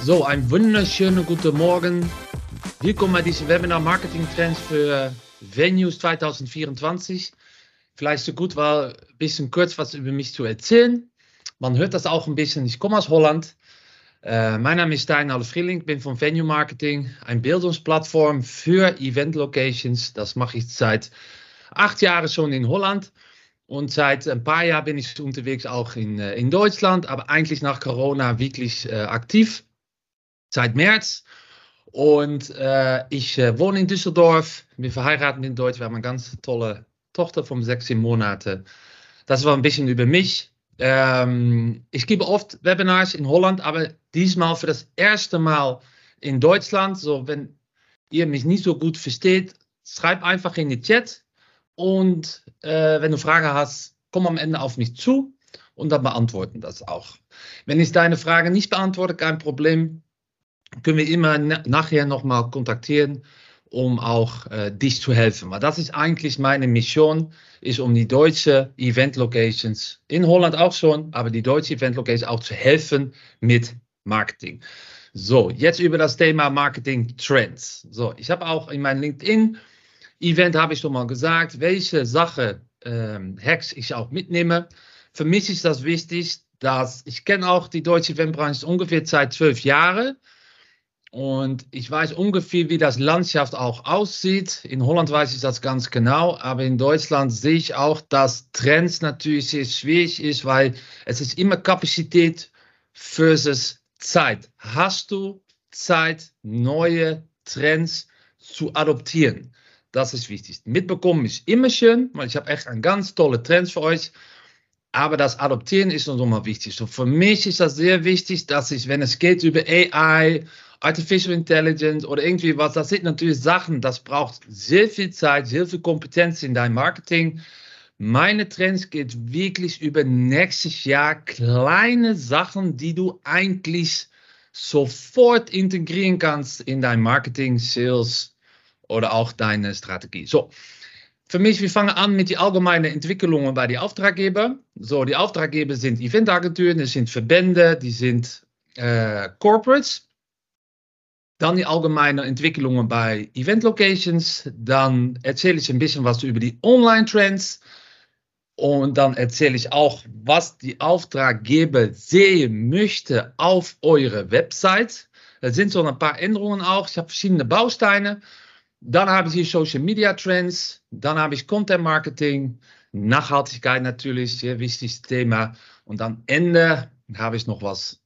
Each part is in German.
So, ein wunderschönen guten Morgen. Willkommen bei diesem Webinar Marketing Trends für Venues 2024. Vielleicht so gut war, ein bisschen kurz was über mich zu erzählen. Man hört das auch ein bisschen. Ich komme aus Holland. Äh, mein Name ist Stein Frieling, bin von Venue Marketing, ein Bildungsplattform für Event Locations. Das mache ich seit acht Jahren schon in Holland. Und seit ein paar Jahren bin ich unterwegs auch in, äh, in Deutschland, aber eigentlich nach Corona wirklich äh, aktiv seit März. Und äh, ich äh, wohne in Düsseldorf, bin verheiratet in Deutsch. Wir haben eine ganz tolle Tochter von 16 Monaten. Das war ein bisschen über mich. Ähm, ich gebe oft Webinars in Holland, aber diesmal für das erste Mal in Deutschland. So, wenn ihr mich nicht so gut versteht, schreib einfach in die Chat. Und äh, wenn du Fragen hast, komm am Ende auf mich zu und dann beantworten das auch. Wenn ich deine Frage nicht beantworte, kein Problem können wir immer nachher nochmal kontaktieren, um auch äh, dich zu helfen. Weil das ist eigentlich meine Mission, ist um die deutsche Event Locations, in Holland auch schon, aber die deutsche Event Locations auch zu helfen mit Marketing. So, jetzt über das Thema Marketing Trends. So, ich habe auch in meinem LinkedIn Event habe ich schon mal gesagt, welche Sache ähm, Hacks ich auch mitnehme. Für mich ist das wichtig, dass ich kenne auch die deutsche Eventbranche ungefähr seit zwölf Jahren. Und ich weiß ungefähr, wie das Landschaft auch aussieht. In Holland weiß ich das ganz genau, aber in Deutschland sehe ich auch, dass Trends natürlich sehr schwierig ist, weil es ist immer Kapazität versus Zeit. Hast du Zeit, neue Trends zu adoptieren? Das ist wichtig. Mitbekommen ist immer schön, weil ich habe echt ein ganz tolle Trends für euch. Aber das Adoptieren ist noch mal wichtig. So für mich ist das sehr wichtig, dass ich, wenn es geht über AI Artificial Intelligence oder irgendwie was, das sind natürlich Sachen, das braucht sehr viel Zeit, sehr viel Kompetenz in deinem Marketing. Meine Trends geht wirklich über nächstes Jahr kleine Sachen, die du eigentlich sofort integrieren kannst in dein Marketing, Sales oder auch deine Strategie. So, für mich, wir fangen an mit den allgemeinen Entwicklungen bei den Auftraggebern. So, die Auftraggeber sind Eventagenturen, das sind Verbände, die sind äh, Corporates. Dann die allgemeinen Entwicklungen bei Event Locations. Dann erzähle ich ein bisschen was über die Online-Trends. Und dann erzähle ich auch, was die Auftraggeber sehen möchte auf eure Website. Da sind so ein paar Änderungen auch. Ich habe verschiedene Bausteine. Dann habe ich hier Social Media Trends. Dann habe ich Content Marketing. Nachhaltigkeit natürlich, sehr wichtiges Thema. Und am Ende habe ich noch was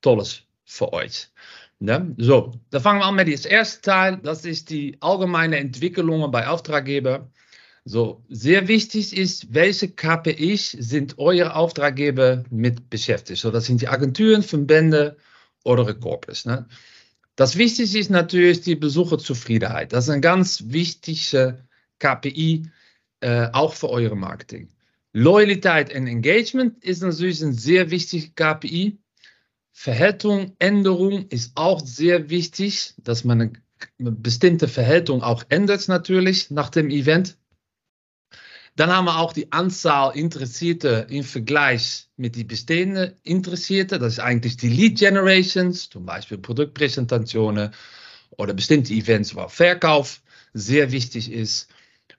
Tolles für euch. Ne? So, dann fangen wir an mit dem ersten Teil. Das ist die allgemeine Entwicklungen bei Auftraggeber. So, sehr wichtig ist, welche KPIs sind eure Auftraggeber mit beschäftigt? So, das sind die Agenturen, Verbände oder Corpus. Ne? Das Wichtigste ist natürlich die Besucherzufriedenheit. Das ist ein ganz wichtiger KPI, äh, auch für eure Marketing. Loyalität und Engagement ist natürlich ein sehr wichtiger KPI. Verhältung, Änderung ist auch sehr wichtig, dass man eine bestimmte Verhältung auch ändert natürlich nach dem Event. Dann haben wir auch die Anzahl Interessierte im Vergleich mit die bestehenden Interessierte. Das ist eigentlich die Lead Generations, zum Beispiel Produktpräsentationen oder bestimmte Events, wo Verkauf sehr wichtig ist.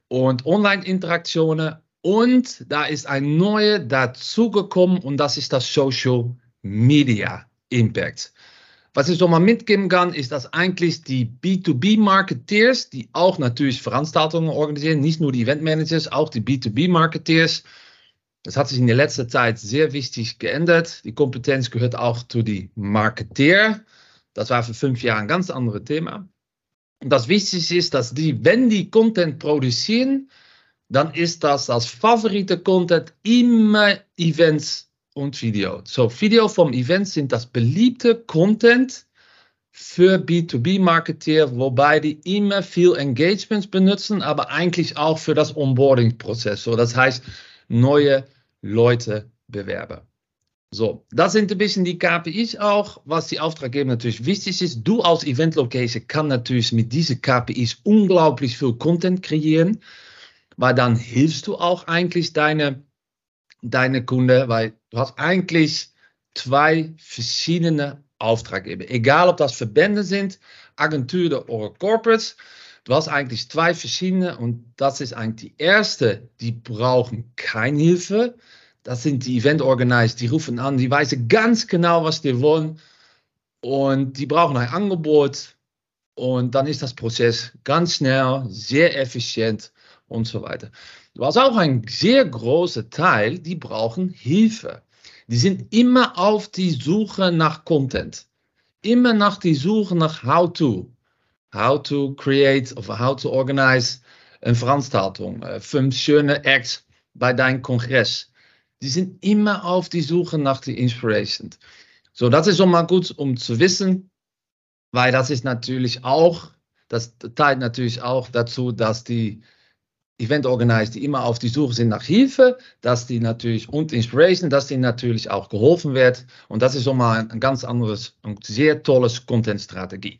Und Online-Interaktionen. Und da ist ein neuer dazugekommen und das ist das Social Media Impact. Was so mal mitgeben kann, ist, dass eigentlich die B2B-Marketeers, die auch natürlich Veranstaltungen organisieren, nicht nur die Eventmanagers, auch die B2B-Marketeers, das hat sich in der letzten Zeit sehr wichtig geändert. Die Kompetenz gehört auch zu die Marketeer. Das war für fünf Jahre ein ganz anderes Thema. Und das Wichtigste ist, dass die, wenn die Content produzieren, dann ist das als favorite Content immer Events und Video. So, Video vom Event sind das beliebte Content für B2B-Marketeer, wobei die immer viel Engagements benutzen, aber eigentlich auch für das Onboarding-Prozess. So, das heißt, neue Leute bewerben. So, das sind ein bisschen die KPIs auch, was die Auftraggeber natürlich wichtig ist. Du als Event Location kann natürlich mit diesen KPIs unglaublich viel Content kreieren, weil dann hilfst du auch eigentlich deine deine Kunde, weil du hast eigentlich zwei verschiedene Auftraggeber. Egal ob das Verbände sind, Agenturen oder Corporates. Du hast eigentlich zwei verschiedene und das ist eigentlich die erste, die brauchen keine Hilfe. Das sind die Event Organizer, die rufen an, die wissen ganz genau, was die wollen und die brauchen ein Angebot und dann ist das Prozess ganz schnell, sehr effizient und so weiter. Hast auch einen sehr großen Teil, die brauchen Hilfe. Die sind immer auf die Suche nach Content. Immer nach die Suche nach how to. How to create of how to organize eine Veranstaltung. Äh, fünf schöne Acts bei deinem Kongress. Die sind immer auf die Suche nach die Inspiration. So, das ist schon mal gut, um zu wissen, weil das ist natürlich auch, das teilt natürlich auch dazu, dass die Event Organizer, die immer auf die Suche sind nach Hilfe, dass die natürlich und Inspiration, dass die natürlich auch geholfen wird. Und das ist schon mal ein, ganz anderes und sehr tolles Content-Strategie.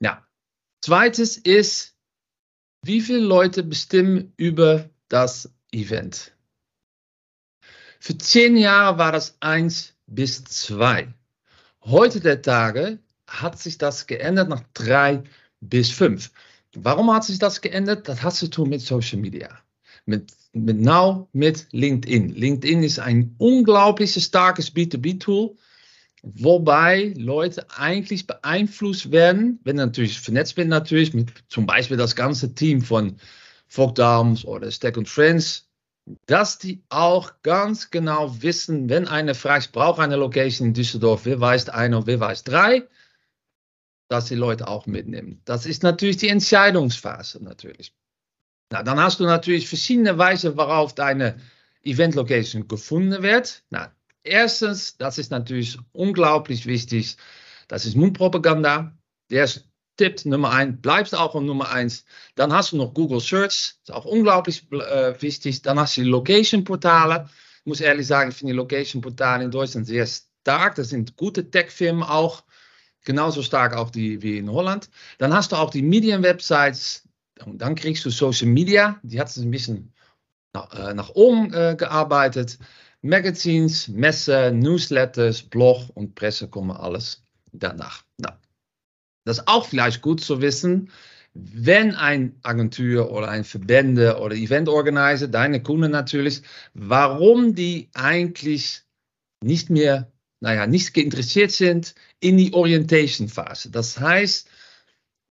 Ja. Zweites ist, wie viele Leute bestimmen über das Event? Für zehn Jahre war das eins bis zwei. Heute der Tage hat sich das geändert nach drei bis fünf. Warum hat sich das geändert? Das hat zu tun mit Social Media. Mit, mit Now mit LinkedIn. LinkedIn ist ein unglaublich starkes B2B-Tool, wobei Leute eigentlich beeinflusst werden, wenn natürlich vernetzt sind, natürlich mit zum Beispiel das ganze Team von Fogdarms oder Stack und Friends, dass die auch ganz genau wissen, wenn eine fragt, ich brauche eine Location in Düsseldorf, wer weiß eine und wer weiß drei, dass die Leute auch mitnehmen. Das ist natürlich die Entscheidungsphase natürlich. Na, dann hast du natürlich verschiedene Weisen, worauf deine Event Location gefunden wird. Na, erstens, das ist natürlich unglaublich wichtig, das ist Mundpropaganda. Der Tipp Nummer eins, bleibst auch um Nummer eins. Dann hast du noch Google Search, ist auch unglaublich äh, wichtig. Dann hast du die Location-Portale. Ich muss ehrlich sagen, ich finde die Location-Portale in Deutschland sehr stark. Das sind gute Tech-Firmen auch. Genauso stark auch die wie in Holland. Dann hast du auch die Medienwebsites. Und dann kriegst du Social Media. Die hat es ein bisschen nach, äh, nach oben äh, gearbeitet. Magazines, Messen, Newsletters, Blog und Presse kommen alles danach. Na, das ist auch vielleicht gut zu wissen, wenn ein Agentur oder ein Verbände oder Eventorganizer, deine Kunden natürlich, warum die eigentlich nicht mehr naja, nicht geïnteresseerd sind in die Orientation-Phase. Das heißt,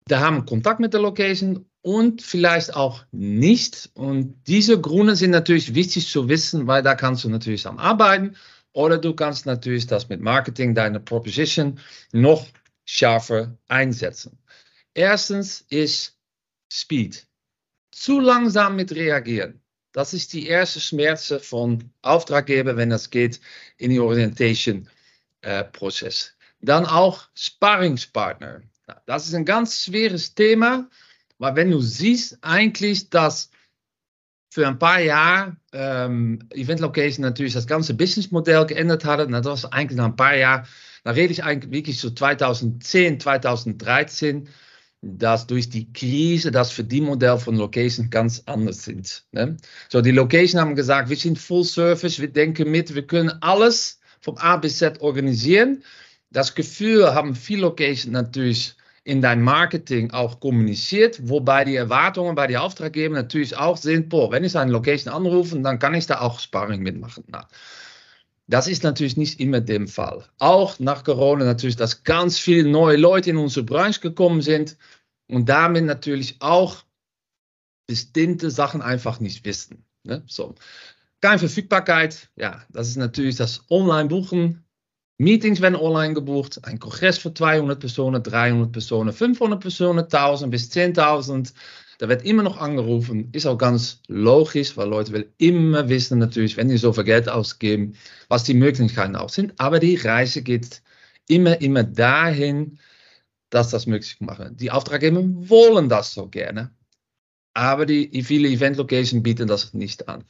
da haben Kontakt mit der Location und vielleicht auch nicht. Und diese Gründe sind natürlich wichtig zu wissen, weil da kannst du natürlich am arbeiten oder du kannst natürlich das mit Marketing, deine Proposition noch schärfer einsetzen. Erstens ist Speed. Zu langsam mit reagieren. Das ist die erste Schmerze von Auftraggeber, wenn es geht in die Orientation Prozess. Dann auch Sparringspartner. Das ist ein ganz schweres Thema, weil wenn du siehst eigentlich, dass für ein paar Jahre ähm, Event Location natürlich das ganze Businessmodell geändert hat. das war eigentlich nach ein paar Jahren, da rede ich eigentlich wirklich so 2010, 2013, dass durch die Krise das Verdienmodell von Location ganz anders sind. Ne? So, die Location haben gesagt, wir sind Full Service, wir denken mit, wir können alles vom A bis Z organisieren. Das Gefühl haben viele Locations natürlich in dein Marketing auch kommuniziert, wobei die Erwartungen bei den Auftraggebern natürlich auch sind, boah, wenn ich eine Location anrufe, dann kann ich da auch Sparring mitmachen. Na, das ist natürlich nicht immer der Fall. Auch nach Corona natürlich, dass ganz viele neue Leute in unsere Branche gekommen sind und damit natürlich auch bestimmte Sachen einfach nicht wissen. Ne? So. Verfügbarkeit, ja, das ist natürlich das Online-Buchen. Meetings werden online gebucht. Ein Kongress für 200 Personen, 300 Personen, 500 Personen, 1000 bis 10.000. Da wird immer noch angerufen. Ist auch ganz logisch, weil Leute will immer wissen, natürlich, wenn die so viel Geld ausgeben, was die Möglichkeiten auch sind. Aber die Reise geht immer, immer dahin, dass das möglich machen. Die Auftraggeber wollen das so gerne. Aber die viele Event Locations bieten das nicht an.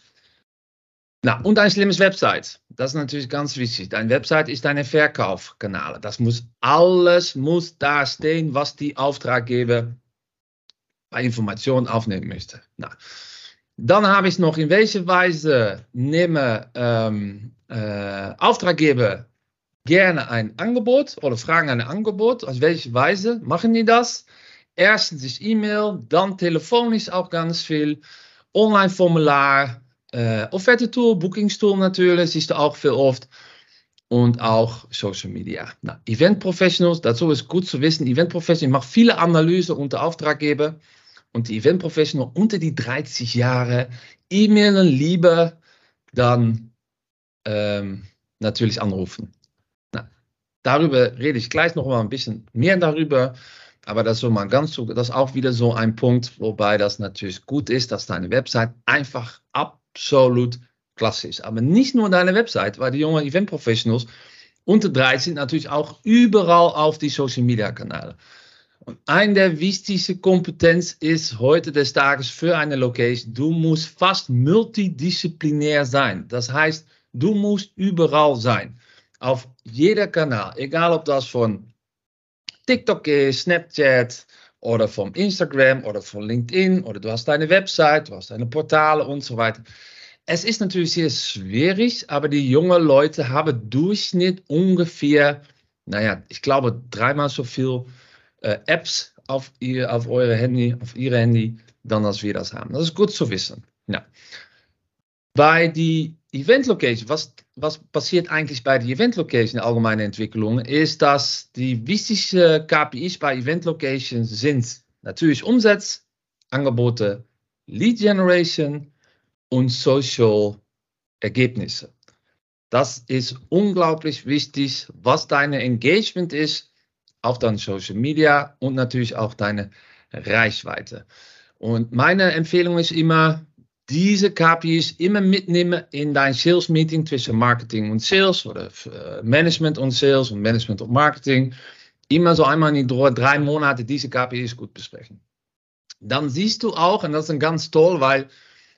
Na, und ein schlimmes Website. Das ist natürlich ganz wichtig. Dein Website ist deine Verkaufskanal. Das muss alles muss da stehen, was die Auftraggeber bei Informationen aufnehmen möchte. Na, dann habe ich noch, in welcher Weise nehmen ähm, äh, Auftraggeber gerne ein Angebot oder fragen ein Angebot. Auf welche Weise machen die das? Erstens ist E-Mail, dann telefonisch auch ganz viel, Online-Formular, äh, Offerte-Tool, Booking-Tool natürlich, siehst du auch viel oft und auch Social Media. Na, Event Professionals, dazu ist gut zu wissen, Event Professional macht viele Analyse unter Auftraggeber und die Event Professional unter die 30 Jahre e-mailen lieber dann ähm, natürlich anrufen. Na, darüber rede ich gleich noch mal ein bisschen mehr darüber, aber das ist so mal ganz das ist auch wieder so ein Punkt, wobei das natürlich gut ist, dass deine Website einfach absolut klasse ist. Aber nicht nur deine Website, weil die jungen Event Professionals unter 30 sind natürlich auch überall auf die Social Media Kanäle. Und eine der wichtigsten Kompetenzen ist heute des Tages für eine Location, du musst fast multidisziplinär sein. Das heißt, du musst überall sein. Auf jeder Kanal, egal ob das von TikTok ist, Snapchat oder vom Instagram oder von LinkedIn oder du hast deine Website, du hast deine Portale und so weiter. Es ist natürlich sehr schwierig, aber die jungen Leute haben Durchschnitt ungefähr, naja, ich glaube dreimal so viel äh, Apps auf, ihr, auf eure Handy, auf ihre Handy, dann als wir das haben. Das ist gut zu wissen. Ja. Bei die Event Location, was, was passiert eigentlich bei der Event Location allgemeine Entwicklung, ist, dass die wichtigsten KPIs bei Event Location sind natürlich Umsatz, Angebote, Lead Generation und Social Ergebnisse. Das ist unglaublich wichtig, was deine Engagement ist auf deinen Social Media und natürlich auch deine Reichweite. Und meine Empfehlung ist immer, diese KPIs immer mitnehmen in dein Sales Meeting zwischen Marketing und Sales oder äh, Management und Sales und Management und Marketing. Immer so einmal in die drei Monate diese KPIs gut besprechen. Dann siehst du auch, und das ist ganz toll, weil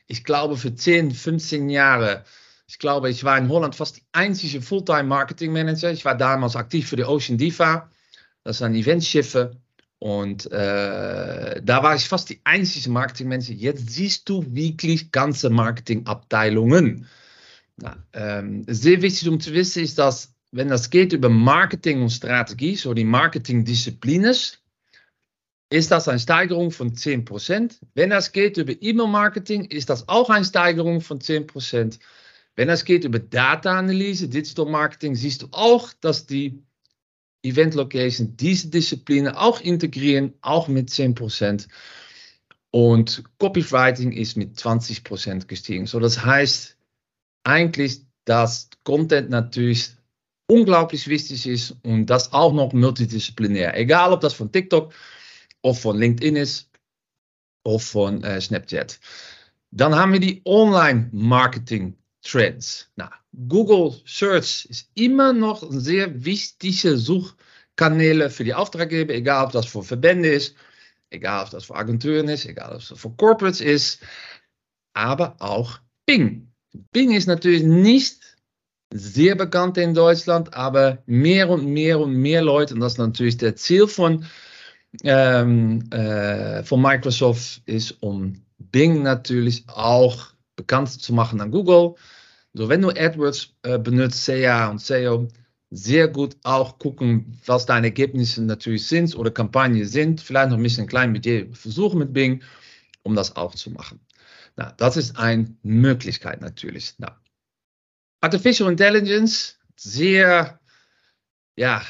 ich glaube für 10, 15 Jahre, ich glaube, ich war in Holland fast die einzige Fulltime Marketing Manager. Ich war damals aktiv für die Ocean Diva. Das ist ein Eventschiffe. Und äh, da war ich fast die einzige Marketingmensch. Jetzt siehst du wirklich ganze Marketingabteilungen. Na, ähm, sehr wichtig um zu wissen ist, dass wenn das geht über Marketing und Strategie, so die Marketingdisziplinen, ist das eine Steigerung von 10%. Wenn das geht über E-Mail-Marketing, ist das auch eine Steigerung von 10%. Wenn das geht über Data-Analyse, Digital Marketing, siehst du auch, dass die Event Location diese Disziplinen auch integrieren, auch mit 10%. Und Copywriting ist mit 20% gestiegen. So, das heißt eigentlich, dass Content natürlich unglaublich wichtig ist und das auch noch multidisziplinär. Egal, ob das von TikTok of von LinkedIn ist of von äh, Snapchat. Dann haben wir die Online-Marketing Trends. Na, Google Search ist immer noch ein sehr wichtige Suchkanäle für die Auftraggeber, egal ob das für Verbände ist, egal ob das für Agenturen ist, egal ob das für Corporates ist, aber auch Bing. Bing ist natürlich nicht sehr bekannt in Deutschland, aber mehr und mehr und mehr Leute, und das ist natürlich der Ziel von, ähm, äh, von Microsoft, ist um Bing natürlich auch bekannt zu machen an Google. So, wenn du AdWords äh, benutzt, SEA und SEO, sehr gut auch gucken, was deine Ergebnisse natürlich sind oder Kampagnen sind. Vielleicht noch ein bisschen klein mit dir versuchen mit Bing, um das auch zu machen. Na, das ist eine Möglichkeit natürlich. Na. Artificial Intelligence, sehr, ja,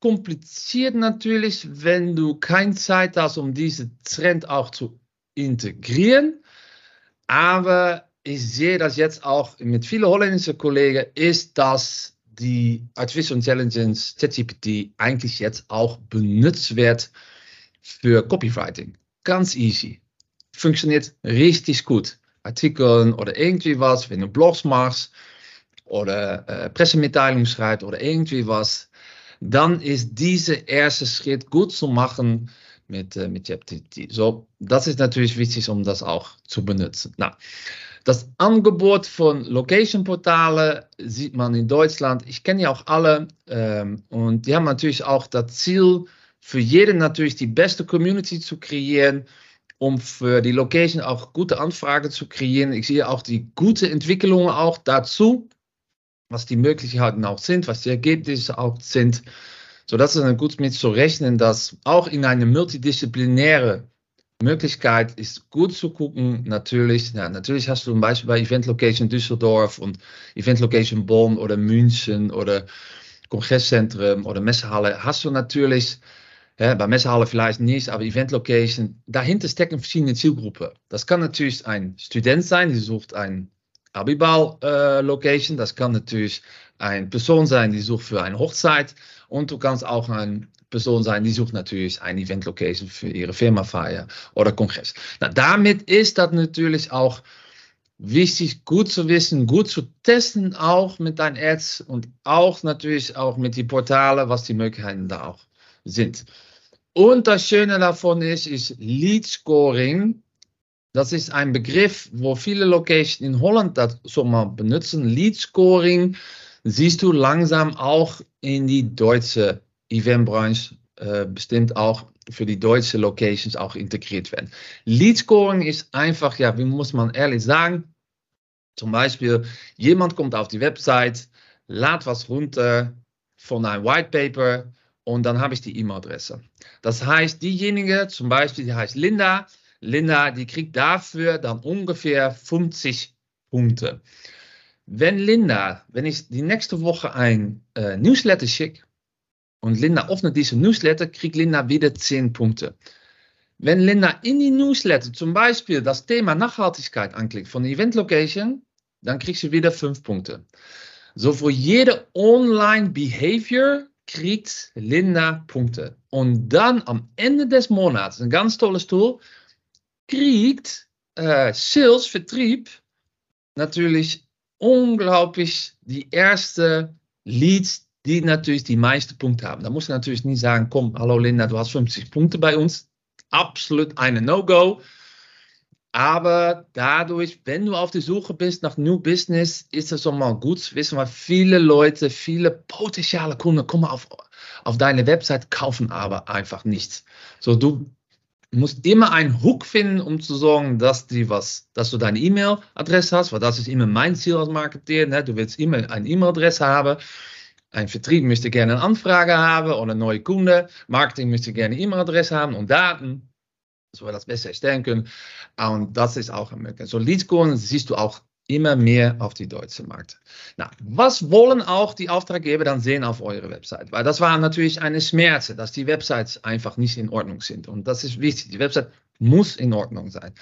kompliziert natürlich, wenn du keine Zeit hast, um diese Trend auch zu integrieren. Aber ich sehe das jetzt auch mit vielen holländischen Kollegen, ist, dass die Artificial Intelligence, ChatGPT, eigentlich jetzt auch benutzt wird für Copywriting. Ganz easy. Funktioniert richtig gut. Artikeln oder irgendwie was, wenn du Blogs machst oder äh, Pressemitteilungen schreibst oder irgendwie was, dann ist dieser erste Schritt gut zu machen mit, äh, mit ChatGPT. So, das ist natürlich wichtig, um das auch zu benutzen. Na, das Angebot von Location-Portalen sieht man in Deutschland. Ich kenne ja auch alle ähm, und die haben natürlich auch das Ziel, für jeden natürlich die beste Community zu kreieren, um für die Location auch gute Anfragen zu kreieren. Ich sehe auch die gute Entwicklungen auch dazu. was die Möglichkeiten auch sind, was die Ergebnisse auch sind. So dass es gut mit zu rechnen, dass auch in eine multidisziplinäre Möglichkeit ist gut zu gucken. Natürlich, ja, natürlich hast du zum Beispiel bei Event Location Düsseldorf und Event Location Bonn oder München oder Kongresszentrum oder Messehalle, hast du natürlich ja, bei Messehalle vielleicht nicht, aber Event Location, dahinter stecken verschiedene Zielgruppen. Das kann natürlich ein Student sein, die sucht ein Abiball-Location. Äh, das kann natürlich eine Person sein, die sucht für eine Hochzeit. Und du kannst auch eine Person sein, die sucht natürlich eine Event-Location für ihre Firmafeier oder Kongress. Na, damit ist das natürlich auch wichtig, gut zu wissen, gut zu testen, auch mit deinen Ads und auch natürlich auch mit den Portalen, was die Möglichkeiten da auch sind. Und das Schöne davon ist, ist Lead Scoring. Das ist ein Begriff, wo viele Locations in Holland das so mal benutzen. Lead Scoring siehst du langsam auch in die deutsche Eventbranche äh, bestimmt auch für die deutsche Locations auch integriert werden. Lead Scoring ist einfach, ja, wie muss man ehrlich sagen, zum Beispiel, jemand kommt auf die Website, lädt was runter von einem White Paper und dann habe ich die E-Mail-Adresse. Das heißt, diejenige, zum Beispiel, die heißt Linda, Linda, die kriegt dafür dann ungefähr 50 Punkte. Wenn Linda, wenn ich die nächste Woche ein äh, Newsletter schicke und Linda öffnet diese Newsletter, kriegt Linda wieder 10 Punkte. Wenn Linda in die Newsletter zum Beispiel das Thema Nachhaltigkeit anklickt von Event Location, dann kriegt sie wieder 5 Punkte. So für jede Online Behavior kriegt Linda Punkte. Und dann am Ende des Monats, ein ganz tolles Tool, kriegt äh, Sales, Vertrieb, natürlich unglaublich die erste Leads, die natürlich die meisten Punkte haben. Da muss man natürlich nicht sagen, komm, hallo Linda, du hast 50 Punkte bei uns. Absolut eine No-Go. Aber dadurch, wenn du auf der Suche bist nach New Business, ist es schon mal gut zu wissen, weil viele Leute, viele potenzielle Kunden kommen auf, auf deine Website, kaufen aber einfach nichts. So, du musst immer einen Hook finden, um zu sorgen, dass, die was, dass du deine E-Mail-Adresse hast, weil das ist immer mein Ziel als Marketeer. Ne? Du willst immer eine E-Mail-Adresse haben. Ein Vertrieb möchte gerne eine Anfrage haben oder ein neuer Kunde. Marketing möchte gerne E-Mail-Adresse haben und Daten so wir das besser erstellen können. Und das ist auch möglich. So Leadscoren siehst du auch immer mehr auf die deutsche Markt. Na, was wollen auch die Auftraggeber dann sehen auf eure Website? Weil das war natürlich eine Schmerze, dass die Websites einfach nicht in Ordnung sind. Und das ist wichtig. Die Website muss in Ordnung sein.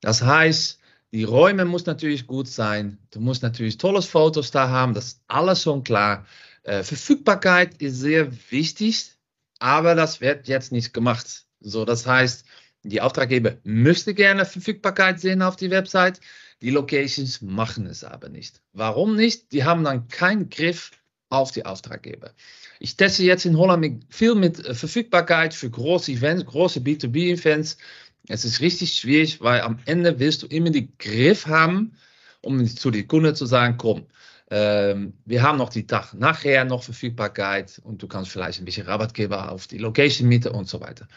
Das heißt, die Räume muss natürlich gut sein. Du musst natürlich tolle Fotos da haben. Das ist alles schon klar. Äh, Verfügbarkeit ist sehr wichtig, aber das wird jetzt nicht gemacht. So, das heißt, die Auftraggeber müsste gerne Verfügbarkeit sehen auf die Website. Die Locations machen es aber nicht. Warum nicht? Die haben dann keinen Griff auf die Auftraggeber. Ich teste jetzt in Holland viel mit äh, Verfügbarkeit für große Events, große B2B-Events. Es ist richtig schwierig, weil am Ende willst du immer den Griff haben, um zu den Kunden zu sagen, komm, wir haben noch die Tag nachher noch Verfügbarkeit und du kannst vielleicht ein bisschen Rabatt geben auf die Location miete und so weiter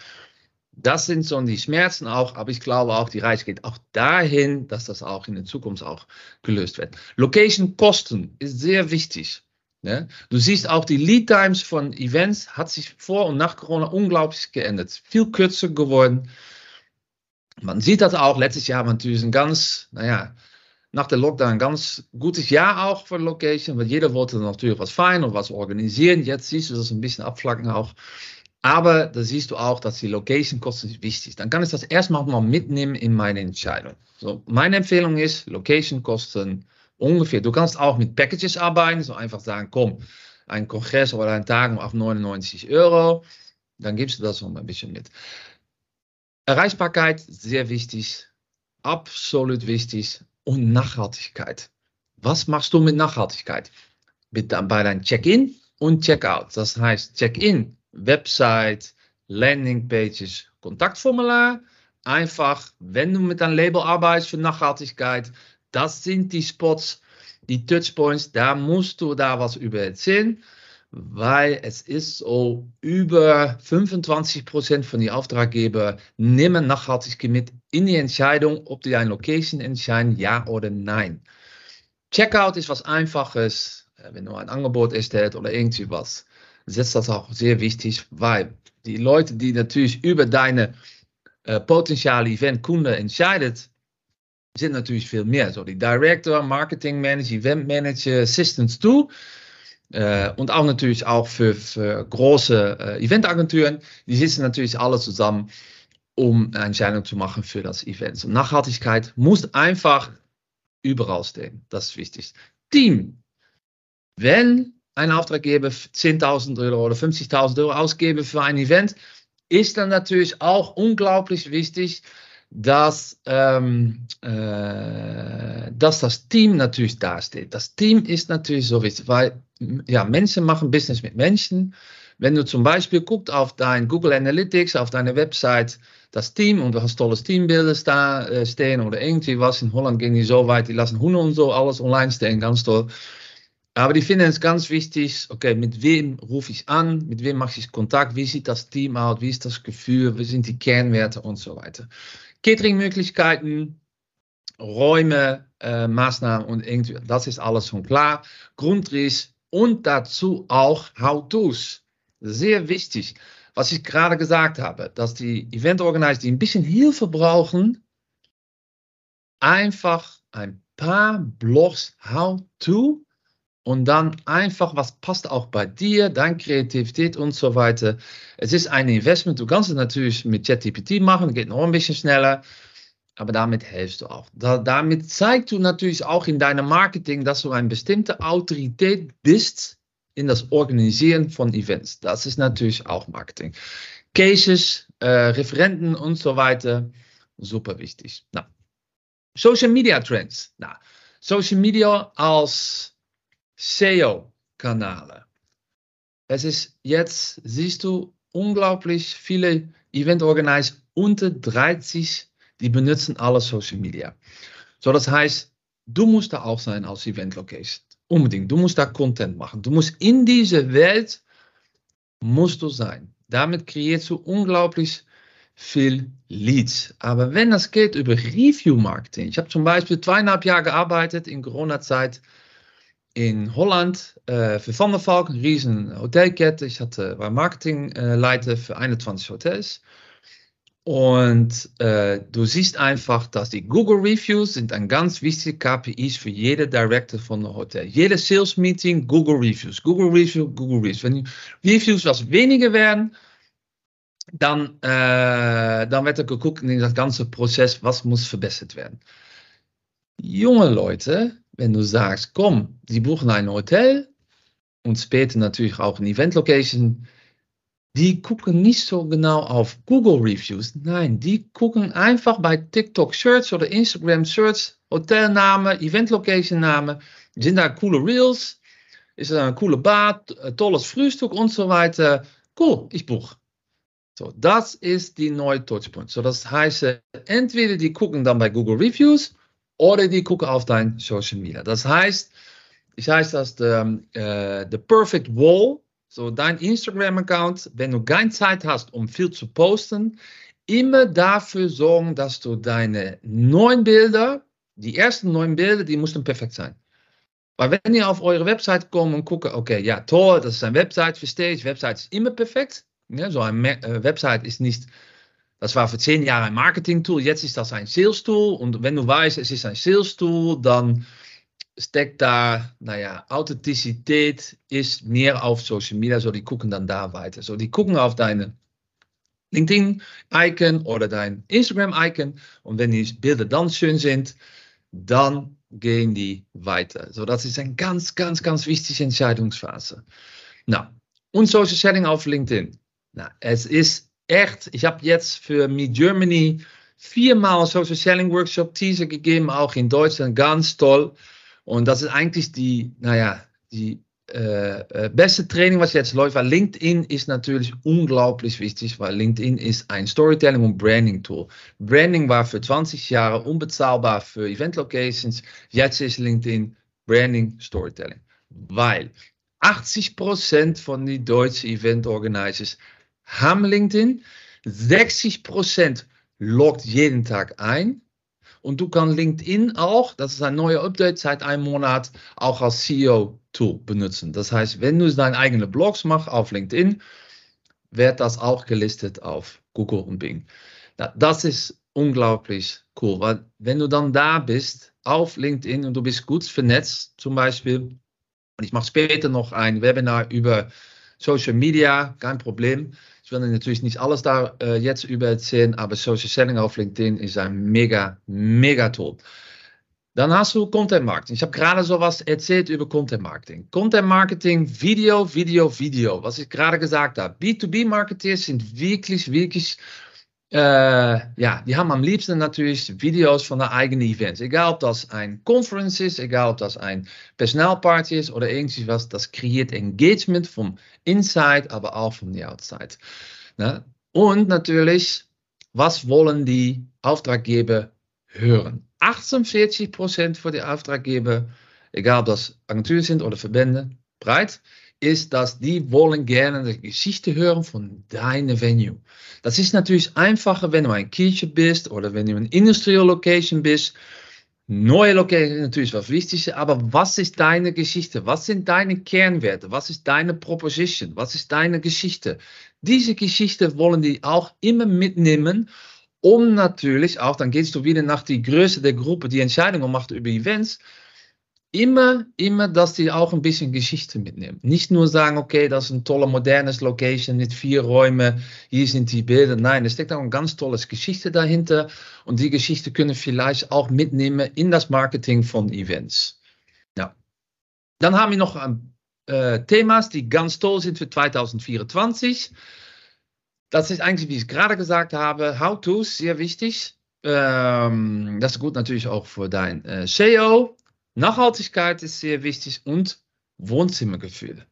das sind so die Schmerzen auch, aber ich glaube auch, die Reise geht auch dahin, dass das auch in der Zukunft auch gelöst wird. Location Kosten ist sehr wichtig. Ne? Du siehst auch die Lead Times von Events hat sich vor und nach Corona unglaublich geändert. Viel kürzer geworden. Man sieht das auch. Letztes Jahr war natürlich ein ganz, naja, nach der Lockdown ein ganz gutes Jahr auch für Location, weil jeder wollte natürlich was feiern und was organisieren. Jetzt siehst du das ein bisschen abflacken auch. Aber da siehst du auch, dass die Location-Kosten wichtig sind. Dann kann ich das erstmal mal mitnehmen in meine Entscheidung. So, meine Empfehlung ist, Location-Kosten ungefähr. Du kannst auch mit Packages arbeiten, so einfach sagen, komm, ein Kongress oder ein Tag auf 99 Euro. Dann gibst du das noch ein bisschen mit. Erreichbarkeit, sehr wichtig, absolut wichtig. Und Nachhaltigkeit. Was machst du mit Nachhaltigkeit? Mit, bei deinem Check-in und Check-out. Das heißt, Check-in Website, Landingpages, Kontaktformular. Einfach, wenn du mit einem Label arbeitest für Nachhaltigkeit, das sind die Spots, die Touchpoints, da musst du da was über erzählen, weil es ist so, über 25% von den Auftraggebern nehmen Nachhaltigkeit mit in die Entscheidung, ob die eine Location entscheiden, ja oder nein. Checkout ist was Einfaches. äh, wenn du ein Angebot erstellt oder irgendwie was, ist das auch sehr wichtig, weil die Leute, die natürlich über deine äh, potenzielle Eventkunde entscheidet, sind natürlich viel mehr. So die Director, Marketing Manager, Event Manager, Assistants too. Äh, und auch natürlich auch für, für große äh, Eventagenturen, die sitzen natürlich alle zusammen, um eine Entscheidung zu machen für das Event. Und Nachhaltigkeit muss einfach überall stehen. Das ist wichtig. Team. Wenn ein Auftraggeber 10.000 Euro oder 50.000 Euro ausgebe für ein Event, ist dann natürlich auch unglaublich wichtig, dass, ähm, äh, dass das Team natürlich dasteht. Das Team ist natürlich so wichtig, weil ja, Menschen machen Business mit Menschen. Wenn du zum Beispiel guckst auf dein Google Analytics, auf deine Website, das Team und du hast tolles Teambilder da, äh, stehen oder irgendwie was. In Holland gehen die so weit, die lassen Hunde und so alles online stehen, ganz toll. Aber die finden es ganz wichtig, okay, mit wem rufe ich an, mit wem mache ich Kontakt, wie sieht das Team aus, wie ist das Gefühl, wie sind die Kernwerte und so weiter. Cateringmöglichkeiten, Räume, äh, Maßnahmen und irgendwie, das ist alles schon klar. Grundriss und dazu auch How-Tos. Sehr wichtig, was ich gerade gesagt habe, dass die Event-Organizer, die ein bisschen Hilfe brauchen, einfach ein paar Blogs How-To und dann einfach, was passt auch bei dir, deine Kreativität und so weiter. Es ist ein Investment. Du kannst es natürlich mit ChatGPT machen, geht noch ein bisschen schneller, aber damit hilfst du auch. Da, damit zeigst du natürlich auch in deinem Marketing, dass du eine bestimmte Autorität bist in das Organisieren von Events. Das ist natürlich auch Marketing. Cases, äh, Referenten und so weiter, super wichtig. Na. Social Media Trends. Na. Social Media als SEO-Kanäle. Es ist jetzt, siehst du, unglaublich viele Event-Organizer unter 30, die benutzen alle Social Media. So, das heißt, du musst da auch sein als Event-Location. Unbedingt. Du musst da Content machen. Du musst in diese Welt, musst du sein. Damit kreierst du unglaublich viel Leads. Aber wenn das geht über Review-Marketing, ich habe zum Beispiel zweieinhalb Jahre gearbeitet in Corona-Zeit in Holland äh, für Van der Valk, eine riesen Hotelkette. Ich hatte, war Marketingleiter für 21 Hotels. Und äh, du siehst einfach, dass die Google Reviews sind ein ganz wichtiger KPIs für jede Director von einem Hotel. Jede Sales Meeting, Google Reviews, Google Reviews, Google Reviews. Wenn die Reviews was weniger werden, dann, äh, wird er geguckt in das ganze Prozess, was muss verbessert werden. Junge Leute, wenn du sagst, komm, sie buchen ein Hotel und später natürlich auch eine Event-Location, die gucken nicht so genau auf Google Reviews. Nein, die gucken einfach bei TikTok Search oder Instagram Search, Hotelname, Event-Location Name. Sind da coole Reels? Ist da ein coole Bad, tolles Frühstück und so weiter? Cool, ich buche. So, das ist die neue Touchpoint. So, das heißt, entweder die gucken dann bei Google Reviews oder die gucken auf dein Social Media. Das heißt, ich heiße das the, the Perfect Wall. So dein Instagram-Account, wenn du keine Zeit hast, um viel zu posten, immer dafür sorgen, dass du deine neuen Bilder, die ersten neuen Bilder, die müssen perfekt sein. Weil wenn ihr auf eure Website kommt und guckt, okay, ja toll, das ist eine Website, verstehe ich, Website ist immer perfekt. Ja, so eine äh, Website ist nicht das war für zehn Jahre ein Marketing-Tool, jetzt ist das ein Sales-Tool. Und wenn du weißt, es ist ein Sales-Tool, dann steckt da, naja, Authentizität ist mehr auf Social Media, so die gucken dann da weiter. So die gucken auf deine LinkedIn-Icon oder dein Instagram-Icon und wenn die Bilder dann schön sind, dann gehen die weiter. So, das ist eine ganz, ganz, ganz wichtige Entscheidungsphase. Na, und Social Selling auf LinkedIn. Na, es ist echt, ich habe jetzt für Me Germany viermal Social Selling Workshop Teaser gegeben, auch in Deutschland, ganz toll. Und das ist eigentlich die, naja, die äh, äh, beste Training, was jetzt läuft, weil LinkedIn ist natürlich unglaublich wichtig, weil LinkedIn ist ein Storytelling und Branding Tool. Branding war für 20 Jahre unbezahlbar für Event Locations. Jetzt ist LinkedIn Branding Storytelling. Weil 80% von den deutschen Event Organizers haben LinkedIn. 60% loggt jeden Tag ein. Und du kannst LinkedIn auch, das ist ein neuer Update seit einem Monat, auch als CEO Tool benutzen. Das heißt, wenn du deine eigenen Blogs machst auf LinkedIn, wird das auch gelistet auf Google und Bing. Das ist unglaublich cool, weil wenn du dann da bist auf LinkedIn und du bist gut vernetzt, zum Beispiel, und ich mache später noch ein Webinar über Social Media, kein Problem. Ich will natürlich nicht alles da äh, jetzt über erzählen, aber Social Selling auf LinkedIn ist ein mega, mega toll. Dann hast du Content Marketing. Ich habe gerade sowas erzählt über Content Marketing. Content Marketing, Video, Video, Video. Was ich gerade gesagt habe. B2B-Marketeers sind wirklich, wirklich äh, ja, die haben am liebsten natürlich Videos von der eigenen Events. Egal ob das ein Conference ist, egal ob das ein Personalparty ist oder irgendwas, das kreiert Engagement vom Inside, aber auch von der Outside. Ne? Und natürlich, was wollen die Auftraggeber hören? 48% Prozent für die Auftraggeber, egal ob das Agenturen sind oder Verbände, breit, ist, dass die wollen gerne die Geschichte hören von deiner Venue. Das ist natürlich einfacher, wenn du ein Kirche bist oder wenn du ein Industrial Location bist. Neue Location ist natürlich was Wichtiges, aber was ist deine Geschichte? Was sind deine Kernwerte? Was ist deine Proposition? Was ist deine Geschichte? Diese Geschichte wollen die auch immer mitnehmen, um natürlich auch, dann gehst du wieder nach die Größe der Gruppe, die Entscheidungen macht über Events, immer, immer, dass die auch ein bisschen Geschichte mitnehmen. Nicht nur sagen, okay, das ist ein tolle, modernes Location mit vier Räumen, hier sind die Bilder. Nein, es steckt auch ein ganz tolles Geschichte dahinter und die Geschichte können vielleicht auch mitnehmen in das Marketing von Events. Ja. Dann haben wir noch äh, Themas, die ganz toll sind für 2024. Das ist eigentlich, wie ich gerade gesagt habe, How-Tos, sehr wichtig. Ähm, das ist gut natürlich auch für dein äh, SEO. Nachhaltigkeit ist sehr wichtig und Wohnzimmergefühl.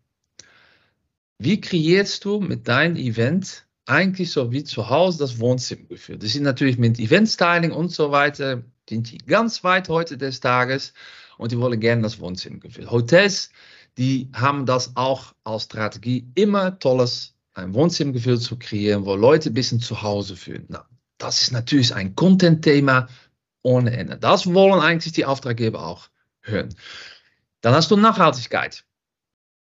Wie kreierst du mit deinem Event eigentlich so wie zu Hause das Wohnzimmergefühl? Das sind natürlich mit Event-Styling und so weiter, sind die ganz weit heute des Tages und die wollen gerne das Wohnzimmergefühl. Hotels, die haben das auch als Strategie immer tolles, ein Wohnzimmergefühl zu kreieren, wo Leute ein bisschen zu Hause fühlen. Na, das ist natürlich ein Content-Thema ohne Ende. Das wollen eigentlich die Auftraggeber auch hören. Dann hast du Nachhaltigkeit.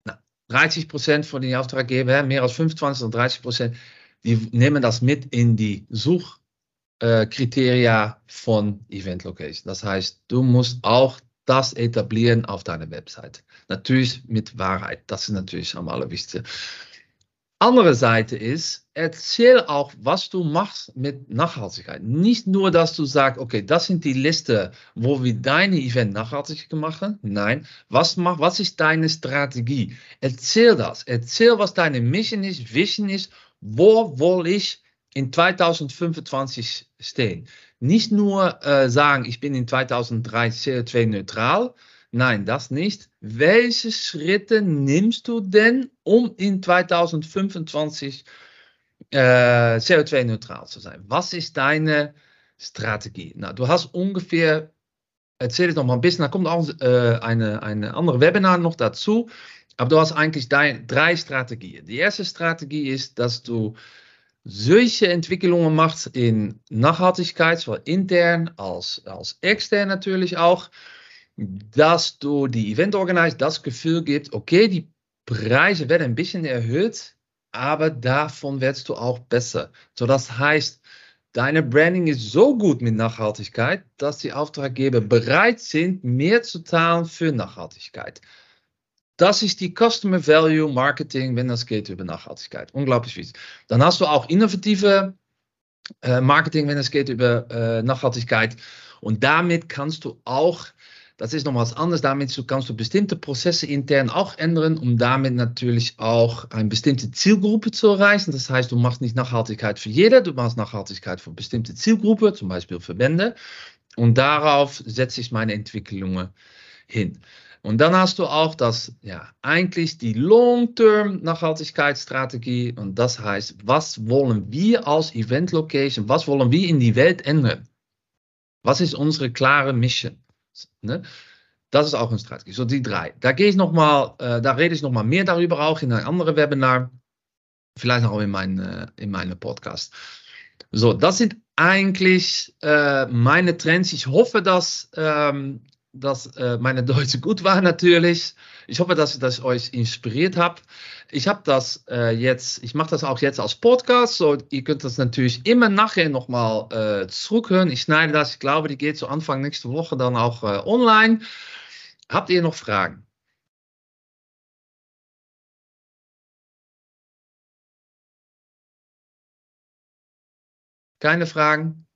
Na, 30 Prozent von den Auftraggebern, mehr als 25 und 30 Prozent, die nehmen das mit in die Suchkriterien äh, von Event Location. Das heißt, du musst auch das etablieren auf deiner Website. Natürlich mit Wahrheit. Das ist natürlich am allerwichtigsten. Andere Seite ist, erzähl auch, was du machst mit Nachhaltigkeit. Nicht nur, dass du sagst, okay, das sind die Liste, wo wir deine Event nachhaltig machen. Nein, was, mach, was ist deine Strategie? Erzähl das. Erzähl, was deine Mission ist, Vision ist. Wo will ich in 2025 stehen? Nicht nur äh, sagen, ich bin in 2003 CO2 neutral, Nein, das nicht. Welche Schritte nimmst du denn, um in 2025 äh, CO2-neutral zu sein? Was ist deine Strategie? Na, du hast ungefähr, erzähl ich noch mal ein bisschen, da kommt auch äh, eine, eine andere Webinar noch dazu, aber du hast eigentlich dein, drei Strategien. Die erste Strategie ist, dass du solche Entwicklungen machst in Nachhaltigkeit, sowohl intern als, als extern natürlich auch dass du die Event Organizer das Gefühl gibt, okay, die Preise werden ein bisschen erhöht, aber davon wirst du auch besser. So, das heißt, deine Branding ist so gut mit Nachhaltigkeit, dass die Auftraggeber bereit sind, mehr zu zahlen für Nachhaltigkeit. Das ist die Customer Value Marketing, wenn das geht über Nachhaltigkeit. Unglaublich wichtig. Dann hast du auch innovative äh, Marketing, wenn es geht über äh, Nachhaltigkeit. Und damit kannst du auch das ist noch was anderes. Damit kannst du bestimmte Prozesse intern auch ändern, um damit natürlich auch eine bestimmte Zielgruppe zu erreichen. Das heißt, du machst nicht Nachhaltigkeit für jeder, du machst Nachhaltigkeit für bestimmte Zielgruppe, zum Beispiel Verbände. Und darauf setze ich meine Entwicklungen hin. Und dann hast du auch das, ja, eigentlich die Long-Term-Nachhaltigkeitsstrategie. Und das heißt, was wollen wir als Event Location, was wollen wir in die Welt ändern? Was ist unsere klare Mission? Ne? Das ist auch eine Strategie. So die drei. Da gehe ich noch mal, äh, da rede ich noch mehr darüber auch in einem anderen Webinar. Vielleicht auch in meinem äh, in meine Podcast. So, das sind eigentlich äh, meine Trends. Ich hoffe, dass ähm, dass äh, meine Deutsche gut war natürlich. Ich hoffe, dass ich das euch inspiriert habe. Ich habe das äh, jetzt, ich mache das auch jetzt als Podcast, so ihr könnt das natürlich immer nachher nochmal äh, zurückhören. Ich schneide das, ich glaube, die geht so Anfang nächste Woche dann auch äh, online. Habt ihr noch Fragen? Keine Fragen?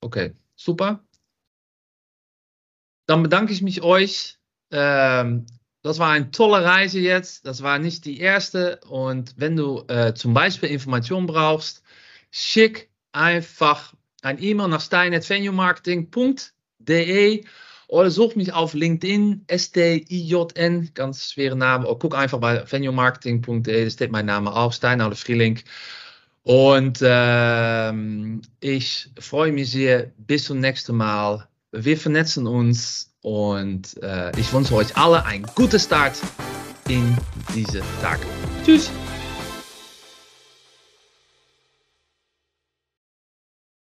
Okay, super. Dann bedanke ich mich euch. Ähm, das war eine tolle Reise jetzt. Das war nicht die erste. Und wenn du äh, zum Beispiel Informationen brauchst, schick einfach ein E-Mail nach stein.venuemarketing.de oder such mich auf LinkedIn, S-T-I-J-N, ganz schwere Name. Oder guck einfach bei venuemarketing.de, da steht mein Name auch, Stein oder Frielink. Und ähm, ich freue mich sehr. Bis zum nächsten Mal. Wir vernetzen uns und äh, ich wünsche euch alle einen guten Start in diese Tag. Tschüss.